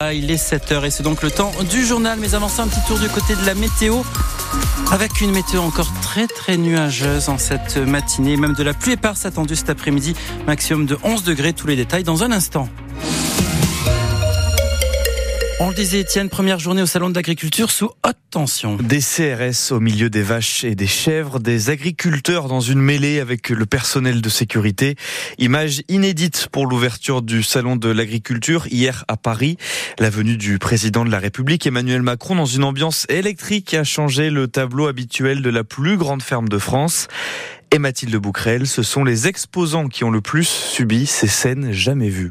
Ah, il est 7h et c'est donc le temps du journal. Mais avant un petit tour du côté de la météo. Avec une météo encore très très nuageuse en cette matinée. Même de la pluie éparse attendue cet après-midi. Maximum de 11 degrés. Tous les détails dans un instant. On le disait, Étienne, première journée au Salon de l'agriculture sous haute tension. Des CRS au milieu des vaches et des chèvres, des agriculteurs dans une mêlée avec le personnel de sécurité. Image inédite pour l'ouverture du Salon de l'agriculture hier à Paris. La venue du président de la République, Emmanuel Macron, dans une ambiance électrique a changé le tableau habituel de la plus grande ferme de France. Et Mathilde Bouquerel, ce sont les exposants qui ont le plus subi ces scènes jamais vues.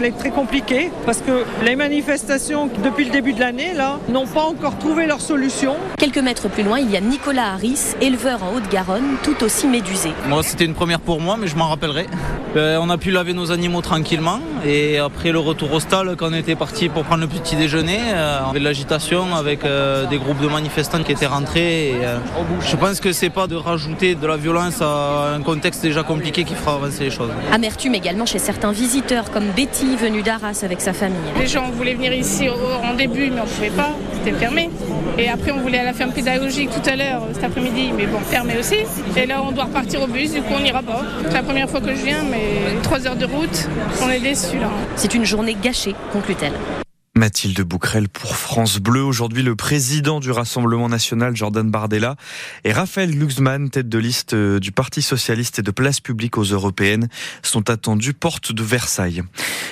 allait être très compliqué parce que les manifestations depuis le début de l'année là n'ont pas encore trouvé leur solution. Quelques mètres plus loin, il y a Nicolas Harris, éleveur en Haute-Garonne, tout aussi médusé. Moi, c'était une première pour moi, mais je m'en rappellerai. Euh, on a pu laver nos animaux tranquillement et après le retour au stade, quand on était parti pour prendre le petit déjeuner, euh, on avait de l'agitation avec euh, des groupes de manifestants qui étaient rentrés. Et, je pense que c'est pas de rajouter de la violence à un contexte déjà compliqué qui fera avancer les choses. Amertume également chez certains visiteurs comme Betty venue d'Arras avec sa famille. Les gens voulaient venir ici en début mais on ne pouvait pas, c'était fermé. Et après on voulait à la ferme pédagogique tout à l'heure cet après-midi mais bon fermé aussi. Et là on doit repartir au bus, du coup on n'ira pas. C'est la première fois que je viens mais trois heures de route, on est déçus là. C'est une journée gâchée, conclut-elle. Mathilde Bouquerel pour France Bleu. Aujourd'hui, le président du Rassemblement national, Jordan Bardella, et Raphaël Glucksmann, tête de liste euh, du Parti socialiste et de place publique aux européennes, sont attendus porte de Versailles.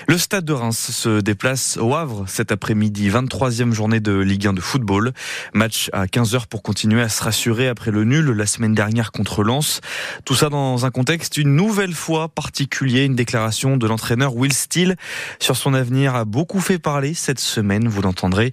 Le stade de Reims se déplace au Havre cet après-midi, 23e journée de Ligue 1 de football. Match à 15h pour continuer à se rassurer après le nul la semaine dernière contre Lens. Tout ça dans un contexte une nouvelle fois particulier. Une déclaration de l'entraîneur Will Steele sur son avenir a beaucoup fait parler cette semaine. Vous l'entendrez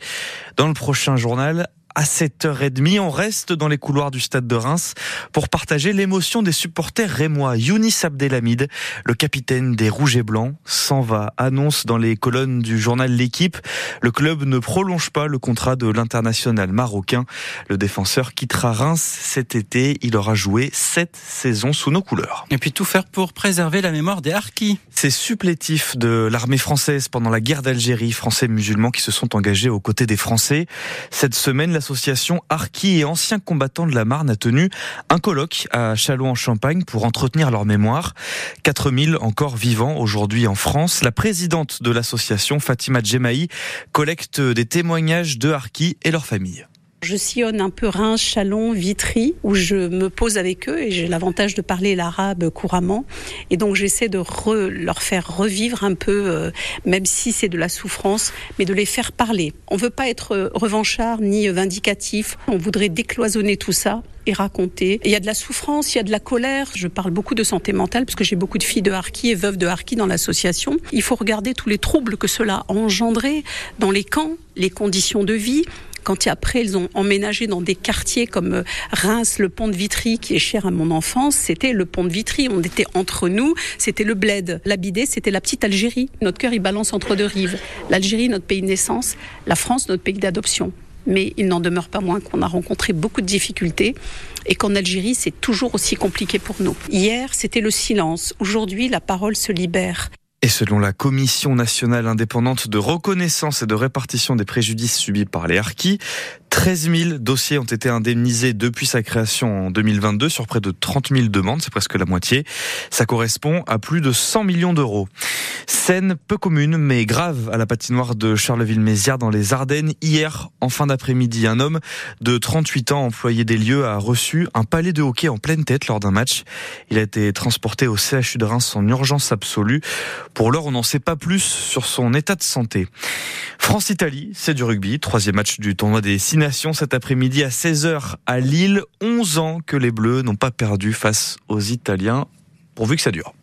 dans le prochain journal à 7h30. On reste dans les couloirs du stade de Reims pour partager l'émotion des supporters rémois. Younis Abdelhamid, le capitaine des Rouges et Blancs, s'en va. Annonce dans les colonnes du journal L'équipe. Le club ne prolonge pas le contrat de l'international marocain. Le défenseur quittera Reims cet été. Il aura joué sept saisons sous nos couleurs. Et puis tout faire pour préserver la mémoire des harkis. Ces supplétifs de l'armée française pendant la guerre d'Algérie, français musulmans qui se sont engagés aux côtés des Français. Cette semaine, la l'association Arki et anciens combattants de la Marne a tenu un colloque à Châlons-en-Champagne pour entretenir leur mémoire. 4000 encore vivants aujourd'hui en France. La présidente de l'association, Fatima Djemaï, collecte des témoignages de Arki et leurs familles. Je sillonne un peu Reims, Chalon, Vitry, où je me pose avec eux et j'ai l'avantage de parler l'arabe couramment. Et donc j'essaie de leur faire revivre un peu, euh, même si c'est de la souffrance, mais de les faire parler. On ne veut pas être euh, revanchard ni vindicatif. On voudrait décloisonner tout ça et raconter. il y a de la souffrance, il y a de la colère. Je parle beaucoup de santé mentale parce que j'ai beaucoup de filles de Harki et veuves de Harki dans l'association. Il faut regarder tous les troubles que cela a engendré dans les camps, les conditions de vie, quand après ils ont emménagé dans des quartiers comme euh, Reims, le pont de Vitry, qui est cher à mon enfance, c'était le pont de Vitry. On était entre nous, c'était le bled. L'Abidé, c'était la petite Algérie. Notre cœur, il balance entre deux rives. L'Algérie, notre pays de naissance, la France, notre pays d'adoption mais il n'en demeure pas moins qu'on a rencontré beaucoup de difficultés et qu'en Algérie, c'est toujours aussi compliqué pour nous. Hier, c'était le silence. Aujourd'hui, la parole se libère. Et selon la Commission nationale indépendante de reconnaissance et de répartition des préjudices subis par les harkis, 13 000 dossiers ont été indemnisés depuis sa création en 2022 sur près de 30 000 demandes, c'est presque la moitié. Ça correspond à plus de 100 millions d'euros. Scène peu commune mais grave à la patinoire de Charleville-Mézières dans les Ardennes. Hier, en fin d'après-midi, un homme de 38 ans, employé des lieux, a reçu un palais de hockey en pleine tête lors d'un match. Il a été transporté au CHU de Reims en urgence absolue. Pour l'heure, on n'en sait pas plus sur son état de santé. France-Italie, c'est du rugby. Troisième match du tournoi des Six Cet après-midi à 16h à Lille. 11 ans que les Bleus n'ont pas perdu face aux Italiens, pourvu que ça dure.